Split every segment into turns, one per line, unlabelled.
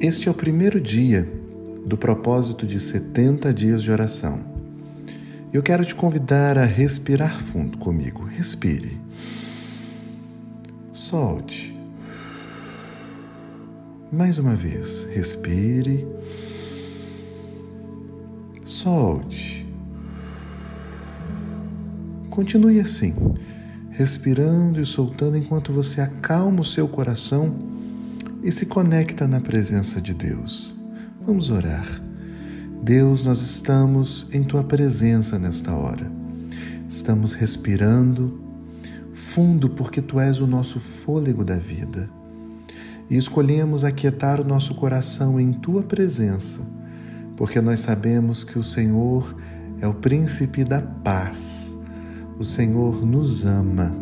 Este é o primeiro dia do propósito de 70 dias de oração. Eu quero te convidar a respirar fundo comigo. Respire. Solte. Mais uma vez, respire. Solte. Continue assim, respirando e soltando enquanto você acalma o seu coração e se conecta na presença de Deus. Vamos orar. Deus, nós estamos em tua presença nesta hora. Estamos respirando fundo porque tu és o nosso fôlego da vida. E escolhemos aquietar o nosso coração em tua presença, porque nós sabemos que o Senhor é o príncipe da paz o Senhor nos ama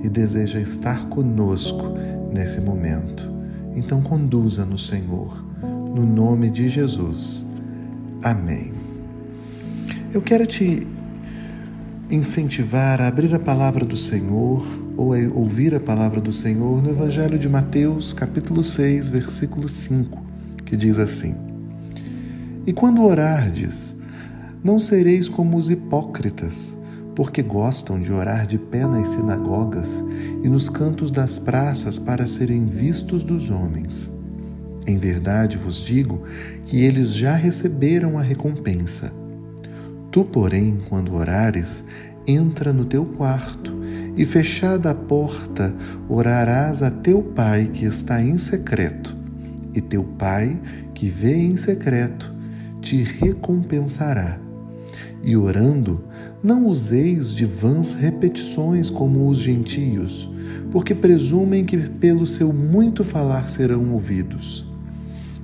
e deseja estar conosco nesse momento. Então, conduza-nos, Senhor, no nome de Jesus. Amém. Eu quero te incentivar a abrir a palavra do Senhor ou a ouvir a palavra do Senhor no Evangelho de Mateus, capítulo 6, versículo 5, que diz assim: E quando orardes, não sereis como os hipócritas porque gostam de orar de pé nas sinagogas e nos cantos das praças para serem vistos dos homens. Em verdade vos digo que eles já receberam a recompensa. Tu, porém, quando orares, entra no teu quarto e, fechada a porta, orarás a teu pai que está em secreto, e teu pai que vê em secreto te recompensará e orando, não useis de vãs repetições como os gentios, porque presumem que pelo seu muito falar serão ouvidos.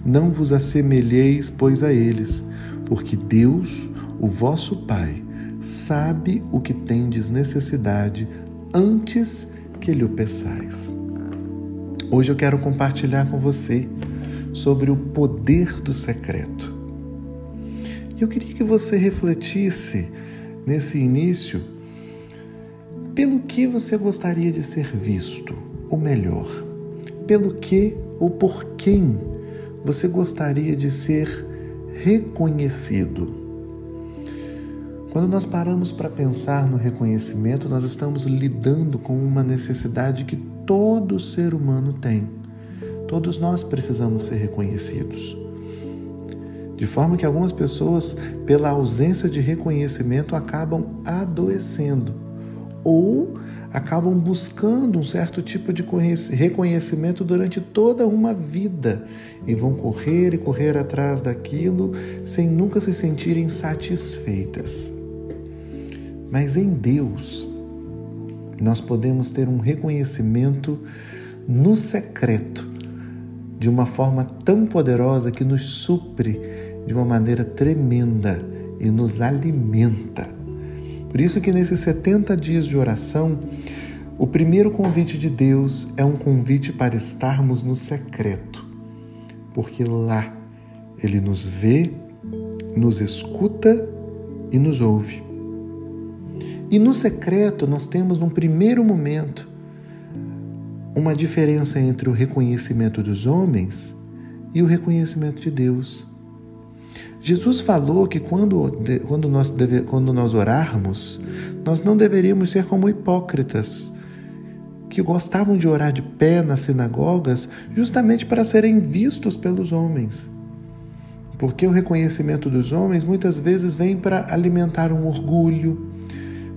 Não vos assemelheis, pois, a eles, porque Deus, o vosso Pai, sabe o que tendes necessidade antes que lhe o peçais. Hoje eu quero compartilhar com você sobre o poder do secreto. Eu queria que você refletisse nesse início pelo que você gostaria de ser visto, ou melhor, pelo que ou por quem você gostaria de ser reconhecido. Quando nós paramos para pensar no reconhecimento, nós estamos lidando com uma necessidade que todo ser humano tem. Todos nós precisamos ser reconhecidos. De forma que algumas pessoas, pela ausência de reconhecimento, acabam adoecendo ou acabam buscando um certo tipo de reconhecimento durante toda uma vida e vão correr e correr atrás daquilo sem nunca se sentirem satisfeitas. Mas em Deus, nós podemos ter um reconhecimento no secreto, de uma forma tão poderosa que nos supre de uma maneira tremenda e nos alimenta. Por isso que nesses 70 dias de oração, o primeiro convite de Deus é um convite para estarmos no secreto, porque lá ele nos vê, nos escuta e nos ouve. E no secreto nós temos num primeiro momento uma diferença entre o reconhecimento dos homens e o reconhecimento de Deus. Jesus falou que quando, quando, nós, deve, quando nós orarmos, nós não deveríamos ser como hipócritas, que gostavam de orar de pé nas sinagogas justamente para serem vistos pelos homens. Porque o reconhecimento dos homens muitas vezes vem para alimentar um orgulho,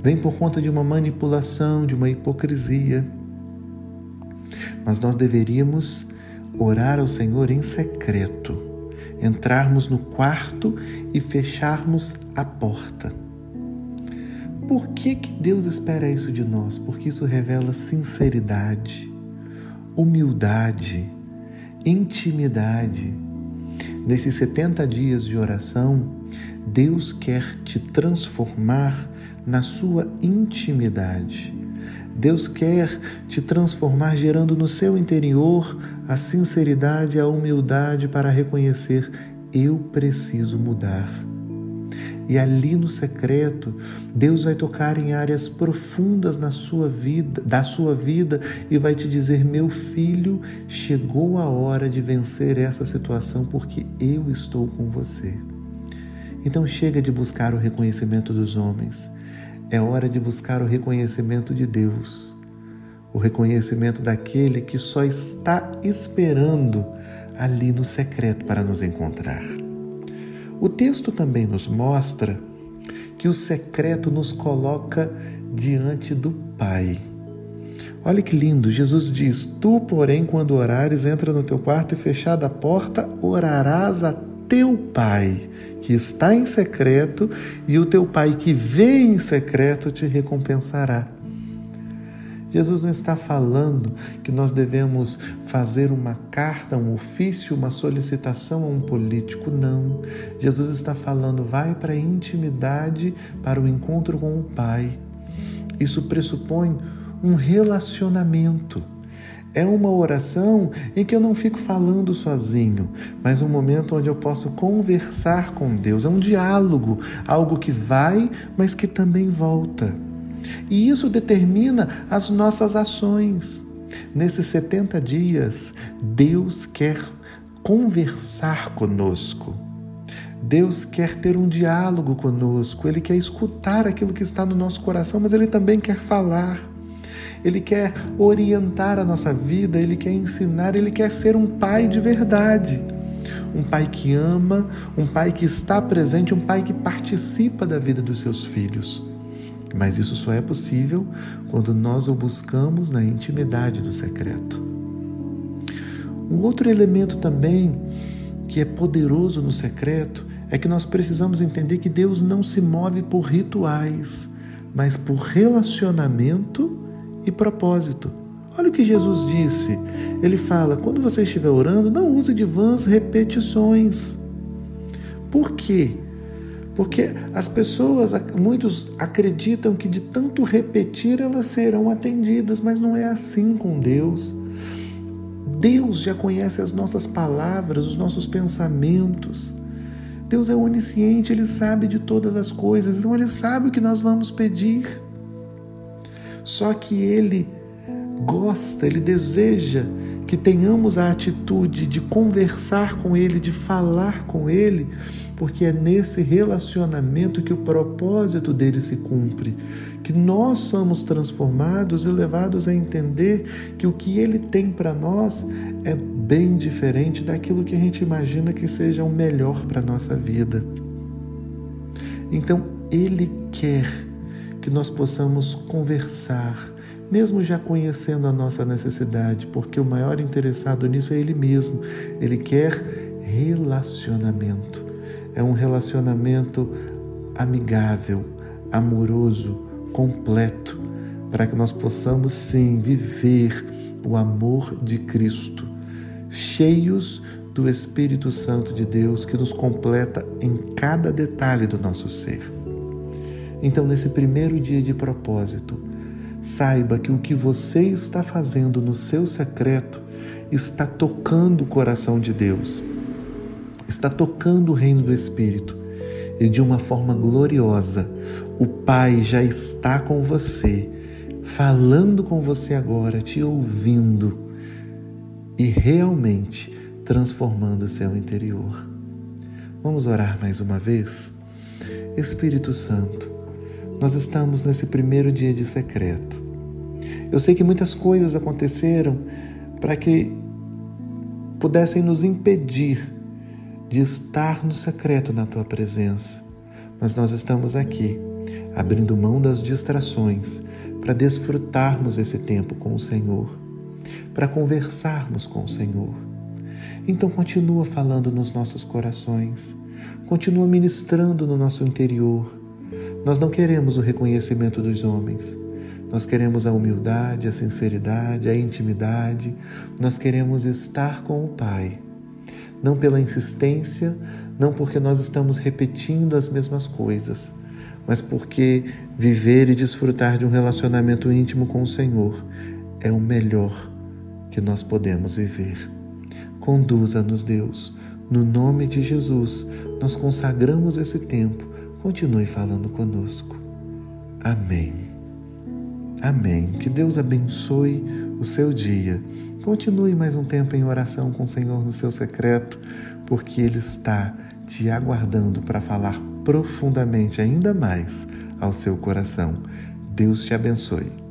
vem por conta de uma manipulação, de uma hipocrisia. Mas nós deveríamos orar ao Senhor em secreto entrarmos no quarto e fecharmos a porta. Por que, que Deus espera isso de nós? Porque isso revela sinceridade, humildade, intimidade. Nesses 70 dias de oração, Deus quer te transformar na sua intimidade Deus quer te transformar, gerando no seu interior a sinceridade e a humildade para reconhecer: eu preciso mudar. E ali no secreto, Deus vai tocar em áreas profundas na sua vida, da sua vida e vai te dizer: "Meu filho, chegou a hora de vencer essa situação porque eu estou com você". Então chega de buscar o reconhecimento dos homens. É hora de buscar o reconhecimento de Deus. O reconhecimento daquele que só está esperando ali no secreto para nos encontrar. O texto também nos mostra que o secreto nos coloca diante do Pai. Olha que lindo, Jesus diz: Tu, porém, quando orares, entra no teu quarto e fechada a porta, orarás a teu Pai, que está em secreto, e o teu Pai que vê em secreto te recompensará. Jesus não está falando que nós devemos fazer uma carta, um ofício, uma solicitação a um político, não. Jesus está falando, vai para a intimidade, para o encontro com o Pai. Isso pressupõe um relacionamento. É uma oração em que eu não fico falando sozinho, mas um momento onde eu posso conversar com Deus. É um diálogo, algo que vai, mas que também volta. E isso determina as nossas ações. Nesses 70 dias, Deus quer conversar conosco. Deus quer ter um diálogo conosco, Ele quer escutar aquilo que está no nosso coração, mas Ele também quer falar. Ele quer orientar a nossa vida, Ele quer ensinar, Ele quer ser um pai de verdade. Um pai que ama, um pai que está presente, um pai que participa da vida dos seus filhos. Mas isso só é possível quando nós o buscamos na intimidade do secreto. Um outro elemento também que é poderoso no secreto é que nós precisamos entender que Deus não se move por rituais, mas por relacionamento e propósito. Olha o que Jesus disse. Ele fala: quando você estiver orando, não use de vãs repetições. Por quê? Porque as pessoas, muitos acreditam que de tanto repetir elas serão atendidas, mas não é assim com Deus. Deus já conhece as nossas palavras, os nossos pensamentos. Deus é onisciente, Ele sabe de todas as coisas, então Ele sabe o que nós vamos pedir. Só que Ele gosta, Ele deseja que tenhamos a atitude de conversar com Ele, de falar com Ele, porque é nesse relacionamento que o propósito dele se cumpre, que nós somos transformados e levados a entender que o que ele tem para nós é bem diferente daquilo que a gente imagina que seja o melhor para nossa vida. Então, ele quer que nós possamos conversar, mesmo já conhecendo a nossa necessidade, porque o maior interessado nisso é Ele mesmo. Ele quer relacionamento. É um relacionamento amigável, amoroso, completo, para que nós possamos sim viver o amor de Cristo, cheios do Espírito Santo de Deus que nos completa em cada detalhe do nosso ser. Então, nesse primeiro dia de propósito, saiba que o que você está fazendo no seu secreto está tocando o coração de Deus, está tocando o reino do Espírito. E de uma forma gloriosa, o Pai já está com você, falando com você agora, te ouvindo e realmente transformando o seu interior. Vamos orar mais uma vez? Espírito Santo, nós estamos nesse primeiro dia de secreto. Eu sei que muitas coisas aconteceram para que pudessem nos impedir de estar no secreto na tua presença, mas nós estamos aqui, abrindo mão das distrações para desfrutarmos esse tempo com o Senhor, para conversarmos com o Senhor. Então, continua falando nos nossos corações, continua ministrando no nosso interior nós não queremos o reconhecimento dos homens. Nós queremos a humildade, a sinceridade, a intimidade. Nós queremos estar com o Pai. Não pela insistência, não porque nós estamos repetindo as mesmas coisas, mas porque viver e desfrutar de um relacionamento íntimo com o Senhor é o melhor que nós podemos viver. Conduza-nos, Deus. No nome de Jesus, nós consagramos esse tempo continue falando conosco. Amém. Amém. Que Deus abençoe o seu dia. Continue mais um tempo em oração com o Senhor no seu secreto, porque Ele está te aguardando para falar profundamente ainda mais ao seu coração. Deus te abençoe.